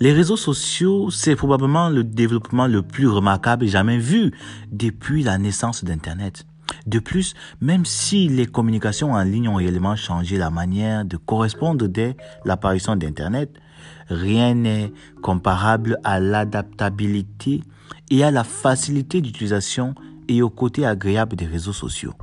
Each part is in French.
Les réseaux sociaux, c'est probablement le développement le plus remarquable jamais vu depuis la naissance d'Internet. De plus, même si les communications en ligne ont réellement changé la manière de correspondre dès l'apparition d'Internet, rien n'est comparable à l'adaptabilité et à la facilité d'utilisation et au côté agréable des réseaux sociaux.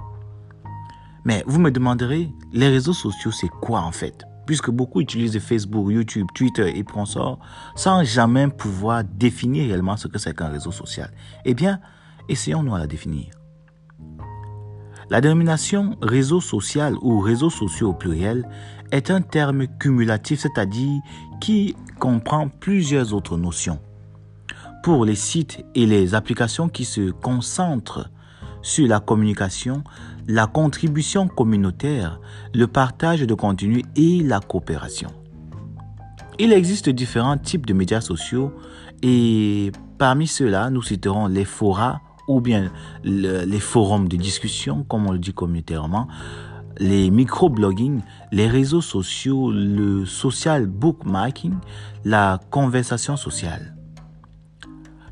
Mais vous me demanderez, les réseaux sociaux, c'est quoi en fait? Puisque beaucoup utilisent Facebook, YouTube, Twitter et consorts sans jamais pouvoir définir réellement ce que c'est qu'un réseau social. Eh bien, essayons-nous à la définir. La dénomination réseau social ou réseaux sociaux au pluriel est un terme cumulatif, c'est-à-dire qui comprend plusieurs autres notions. Pour les sites et les applications qui se concentrent sur la communication, la contribution communautaire, le partage de contenu et la coopération. Il existe différents types de médias sociaux et parmi ceux-là, nous citerons les forats ou bien les forums de discussion, comme on le dit communautairement, les microblogging, les réseaux sociaux, le social bookmarking, la conversation sociale.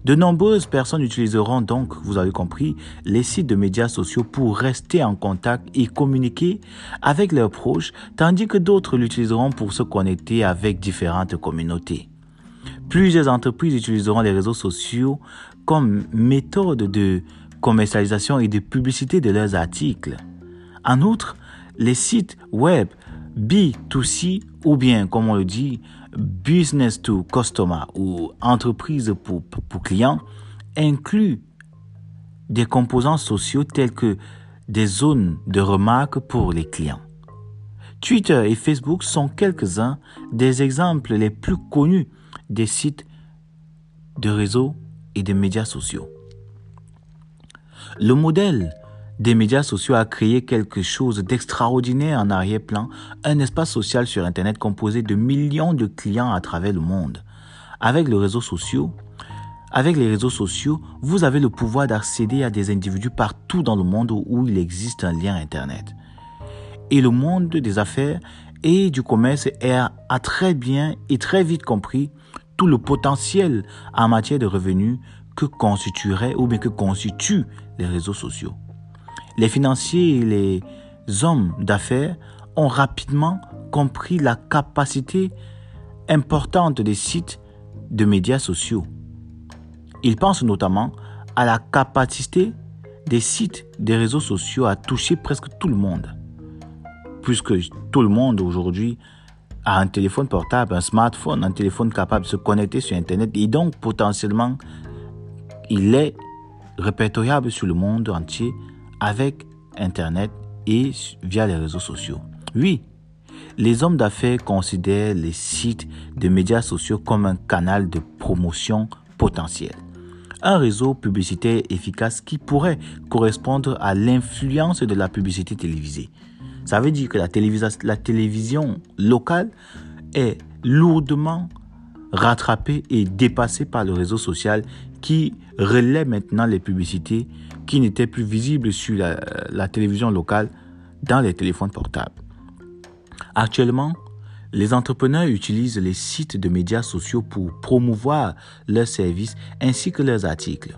De nombreuses personnes utiliseront donc, vous avez compris, les sites de médias sociaux pour rester en contact et communiquer avec leurs proches, tandis que d'autres l'utiliseront pour se connecter avec différentes communautés. Plusieurs entreprises utiliseront les réseaux sociaux comme méthode de commercialisation et de publicité de leurs articles. En outre, les sites web B2C ou bien, comme on le dit, business to customer ou entreprise pour, pour clients incluent des composants sociaux tels que des zones de remarque pour les clients. Twitter et Facebook sont quelques-uns des exemples les plus connus des sites de réseaux et des médias sociaux. Le modèle des médias sociaux a créé quelque chose d'extraordinaire en arrière-plan, un espace social sur Internet composé de millions de clients à travers le monde. Avec les réseaux sociaux, avec les réseaux sociaux, vous avez le pouvoir d'accéder à des individus partout dans le monde où il existe un lien Internet. Et le monde des affaires et du commerce a très bien et très vite compris tout le potentiel en matière de revenus que constitueraient ou bien que constituent les réseaux sociaux. Les financiers et les hommes d'affaires ont rapidement compris la capacité importante des sites de médias sociaux. Ils pensent notamment à la capacité des sites des réseaux sociaux à toucher presque tout le monde. Puisque tout le monde aujourd'hui a un téléphone portable, un smartphone, un téléphone capable de se connecter sur Internet et donc potentiellement il est répertoriable sur le monde entier avec Internet et via les réseaux sociaux. Oui, les hommes d'affaires considèrent les sites de médias sociaux comme un canal de promotion potentiel. Un réseau publicitaire efficace qui pourrait correspondre à l'influence de la publicité télévisée. Ça veut dire que la, télévision locale est lourdement rattrapée et dépassée par le réseau social qui relaie maintenant les publicités qui n'étaient plus visibles sur la, télévision locale dans les téléphones portables. Actuellement, les entrepreneurs utilisent les sites de médias sociaux pour promouvoir leurs services ainsi que leurs articles.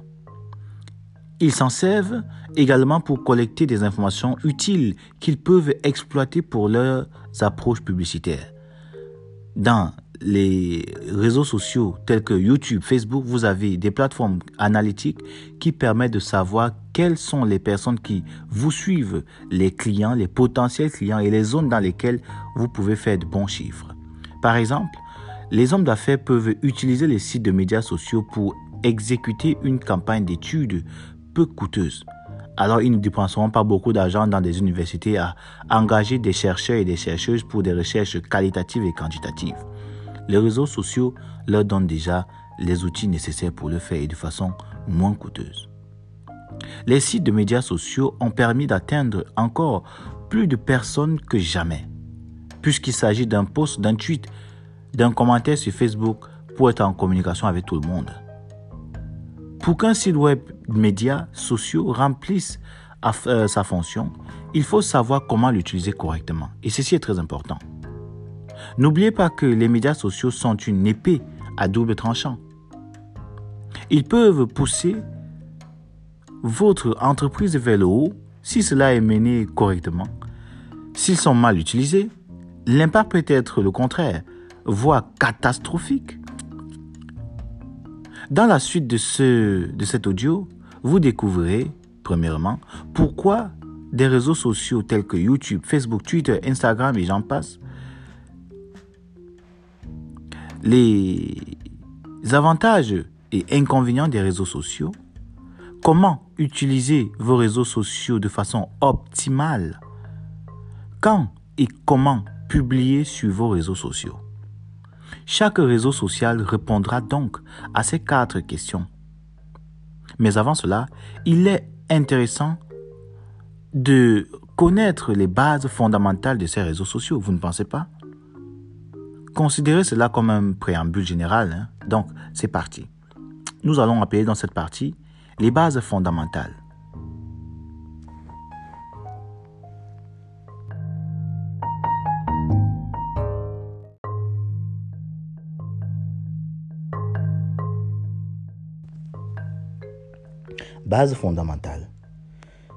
Ils s'en servent également pour collecter des informations utiles qu'ils peuvent exploiter pour leurs approches publicitaires. Dans les réseaux sociaux tels que YouTube, Facebook, vous avez des plateformes analytiques qui permettent de savoir quelles sont les personnes qui vous suivent, les clients, les potentiels clients et les zones dans lesquelles vous pouvez faire de bons chiffres. Par exemple, les hommes d'affaires peuvent utiliser les sites de médias sociaux pour exécuter une campagne d'études peu coûteuse. Alors, ils ne dépenseront pas beaucoup d'argent dans des universités à engager des chercheurs et des chercheuses pour des recherches qualitatives et quantitatives. Les réseaux sociaux leur donnent déjà les outils nécessaires pour le faire et de façon moins coûteuse. Les sites de médias sociaux ont permis d'atteindre encore plus de personnes que jamais, puisqu'il s'agit d'un post, d'un tweet, d'un commentaire sur Facebook pour être en communication avec tout le monde. Pour qu'un site web médias sociaux remplisse euh, sa fonction, il faut savoir comment l'utiliser correctement. Et ceci est très important. N'oubliez pas que les médias sociaux sont une épée à double tranchant. Ils peuvent pousser votre entreprise vers le haut si cela est mené correctement. S'ils sont mal utilisés, l'impact peut être le contraire, voire catastrophique. Dans la suite de, ce, de cet audio, vous découvrirez, premièrement, pourquoi des réseaux sociaux tels que YouTube, Facebook, Twitter, Instagram et j'en passe, les avantages et inconvénients des réseaux sociaux, comment utiliser vos réseaux sociaux de façon optimale, quand et comment publier sur vos réseaux sociaux? Chaque réseau social répondra donc à ces quatre questions. Mais avant cela, il est intéressant de connaître les bases fondamentales de ces réseaux sociaux, vous ne pensez pas? Considérez cela comme un préambule général. Hein. Donc, c'est parti. Nous allons appeler dans cette partie les bases fondamentales. Base fondamentale.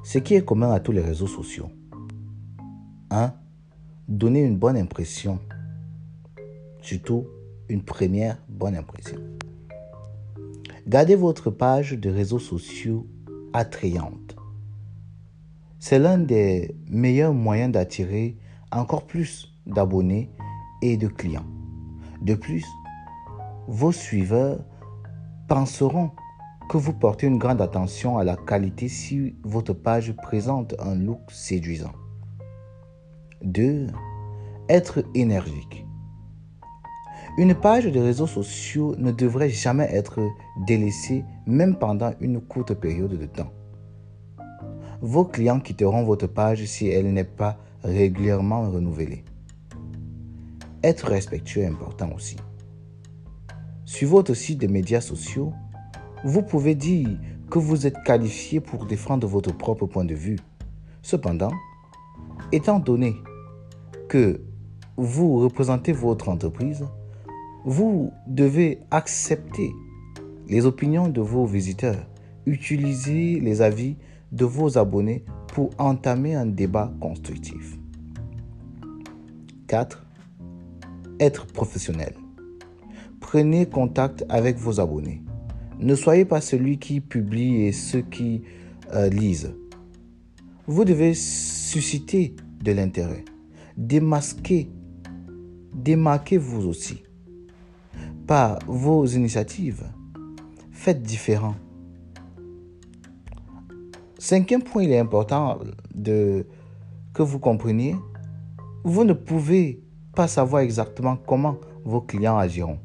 Ce qui est commun à tous les réseaux sociaux. 1. Donner une bonne impression. Surtout une première bonne impression. Gardez votre page de réseaux sociaux attrayante. C'est l'un des meilleurs moyens d'attirer encore plus d'abonnés et de clients. De plus, vos suiveurs penseront que vous portez une grande attention à la qualité si votre page présente un look séduisant. 2. Être énergique. Une page de réseaux sociaux ne devrait jamais être délaissée même pendant une courte période de temps. Vos clients quitteront votre page si elle n'est pas régulièrement renouvelée. Être respectueux est important aussi. Sur votre site de médias sociaux, vous pouvez dire que vous êtes qualifié pour défendre votre propre point de vue. Cependant, étant donné que vous représentez votre entreprise, vous devez accepter les opinions de vos visiteurs, utiliser les avis de vos abonnés pour entamer un débat constructif. 4. Être professionnel. Prenez contact avec vos abonnés. Ne soyez pas celui qui publie et ceux qui euh, lisent. Vous devez susciter de l'intérêt. Démasquer. Démarquez-vous aussi. Par vos initiatives. Faites différent. Cinquième point, il est important de, que vous compreniez. Vous ne pouvez pas savoir exactement comment vos clients agiront.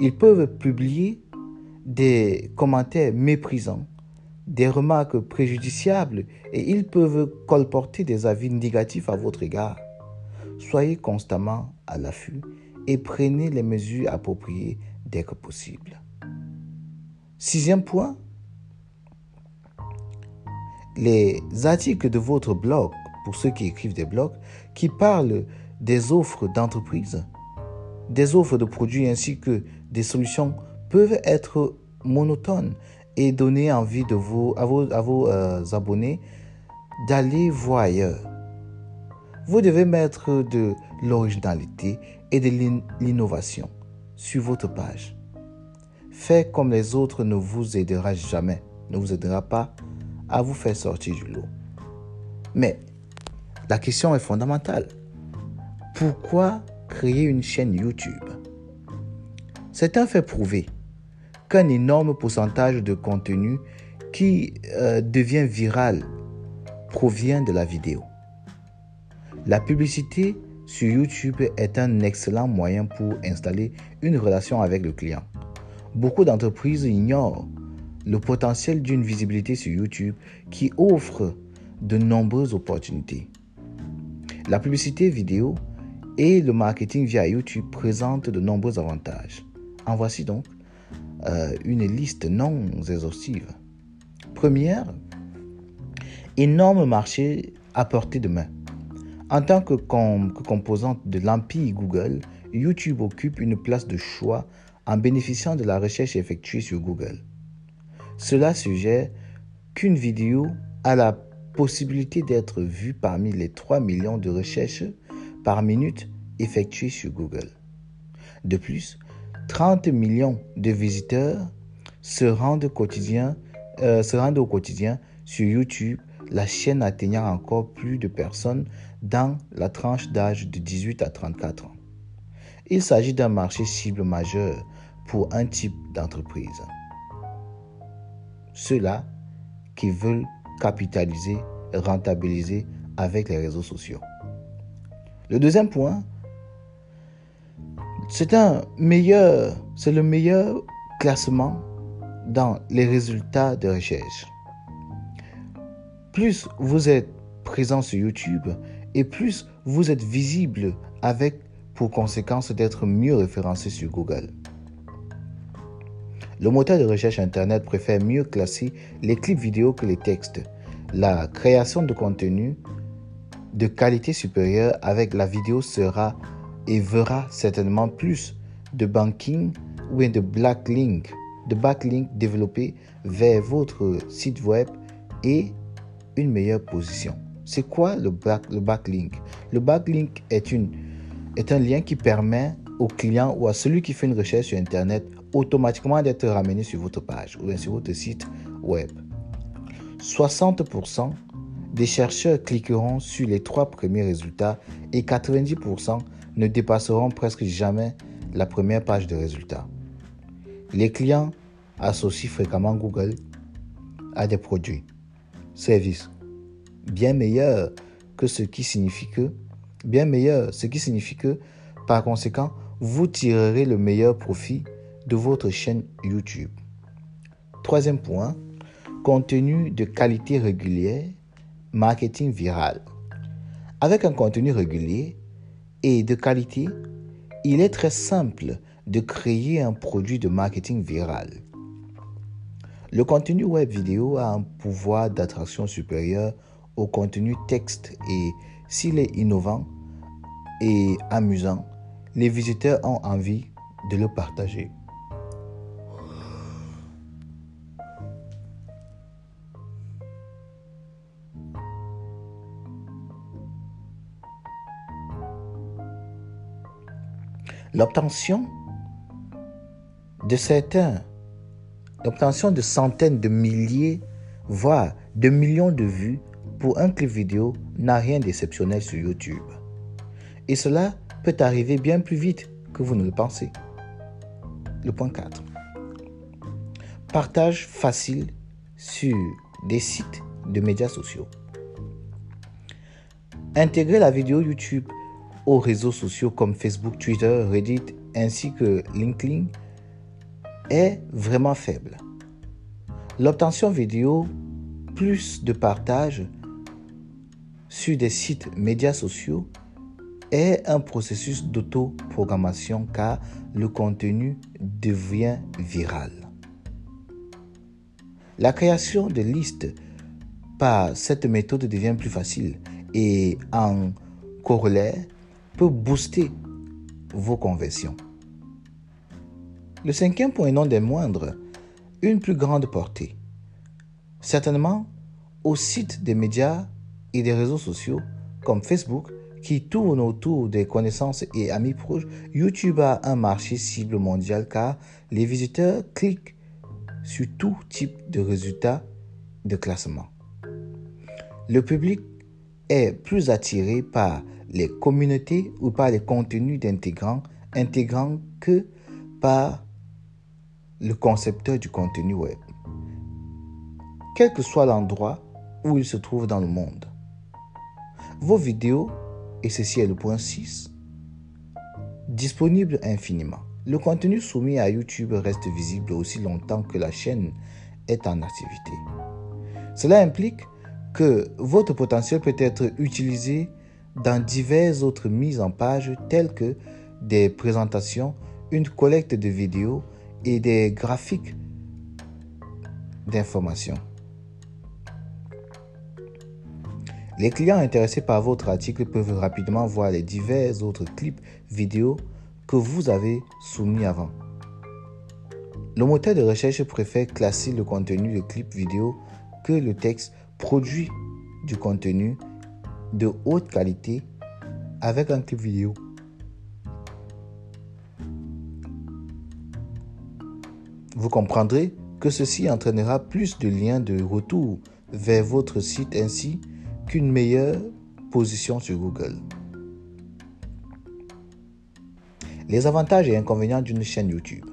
Ils peuvent publier des commentaires méprisants, des remarques préjudiciables et ils peuvent colporter des avis négatifs à votre égard. Soyez constamment à l'affût et prenez les mesures appropriées dès que possible. Sixième point, les articles de votre blog, pour ceux qui écrivent des blogs, qui parlent des offres d'entreprise, des offres de produits ainsi que des solutions peuvent être monotones et donner envie à vos, euh, abonnés d'aller voir ailleurs. Vous devez mettre de l'originalité et de l'innovation sur votre page. Faire comme les autres ne vous aidera jamais, ne vous aidera pas à vous faire sortir du lot. Mais la question est fondamentale. Pourquoi créer une chaîne YouTube? C'est un fait prouvé qu'un énorme pourcentage de contenu qui euh, devient viral provient de la vidéo. La publicité sur YouTube est un excellent moyen pour installer une relation avec le client. Beaucoup d'entreprises ignorent le potentiel d'une visibilité sur YouTube qui offre de nombreuses opportunités. La publicité vidéo et le marketing via YouTube présentent de nombreux avantages. En voici donc euh, une liste non exhaustive. Première, énorme marché à portée de main. En tant que, composante de l'empire Google, YouTube occupe une place de choix en bénéficiant de la recherche effectuée sur Google. Cela suggère qu'une vidéo a la possibilité d'être vue parmi les 3 millions de recherches par minute effectuées sur Google. De plus, 30 millions de visiteurs se rendent, quotidien, euh, se rendent au quotidien sur YouTube, la chaîne atteignant encore plus de personnes dans la tranche d'âge de 18 à 34 ans. Il s'agit d'un marché cible majeur pour un type d'entreprise. Ceux-là qui veulent capitaliser, rentabiliser avec les réseaux sociaux. Le deuxième point, c'est le meilleur classement dans les résultats de recherche. Plus vous êtes présent sur YouTube et plus vous êtes visible avec pour conséquence d'être mieux référencé sur Google. Le moteur de recherche Internet préfère mieux classer les clips vidéo que les textes. La création de contenu de qualité supérieure avec la vidéo sera et verra certainement plus de banking ou de de backlink développés vers votre site web et une meilleure position. C'est quoi le, backlink? Le backlink est, une, est un lien qui permet au client ou à celui qui fait une recherche sur Internet automatiquement d'être ramené sur votre page ou bien sur votre site web. 60% des chercheurs cliqueront sur les trois premiers résultats et 90% ne dépasseront presque jamais la première page de résultats. Les clients associent fréquemment Google à des produits, services bien meilleurs que ce qui signifie que bien meilleur, ce qui signifie que par conséquent, vous tirerez le meilleur profit de votre chaîne YouTube. Troisième point, contenu de qualité régulière, marketing viral. Avec un contenu régulier et de qualité, il est très simple de créer un produit de marketing viral. Le contenu web vidéo a un pouvoir d'attraction supérieur au contenu texte et s'il est innovant et amusant, les visiteurs ont envie de le partager. L'obtention de certains, l'obtention de centaines de milliers, voire de millions de vues pour un clip vidéo n'a rien d'exceptionnel sur YouTube. Et cela peut arriver bien plus vite que vous ne le pensez. Le point 4. Partage facile sur des sites de médias sociaux. Intégrer la vidéo YouTube aux réseaux sociaux comme Facebook, Twitter, Reddit ainsi que LinkedIn est vraiment faible. L'obtention vidéo plus de partage sur des sites médias sociaux est un processus d'auto-programmation car le contenu devient viral. La création de listes par cette méthode devient plus facile et en corollaire, peut booster vos conversions. Le cinquième point, non des moindres, une plus grande portée. Certainement, au site des médias et des réseaux sociaux comme Facebook, qui tournent autour des connaissances et amis proches, YouTube a un marché cible mondial car les visiteurs cliquent sur tout type de résultats de classement. Le public est plus attiré par les communautés ou par les contenus d'intégrants intégrants que par le concepteur du contenu web. Quel que soit l'endroit où il se trouve dans le monde. Vos vidéos, et ceci est le point 6, disponibles infiniment. Le contenu soumis à YouTube reste visible aussi longtemps que la chaîne est en activité. Cela implique que votre potentiel peut être utilisé dans diverses autres mises en page telles que des présentations, une collecte de vidéos et des graphiques d'information. Les clients intéressés par votre article peuvent rapidement voir les divers autres clips vidéo que vous avez soumis avant. Le moteur de recherche préfère classer le contenu de clip vidéo que le texte produit du contenu de haute qualité avec un clip vidéo. Vous comprendrez que ceci entraînera plus de liens de retour vers votre site ainsi qu'une meilleure position sur Google. Les avantages et inconvénients d'une chaîne YouTube.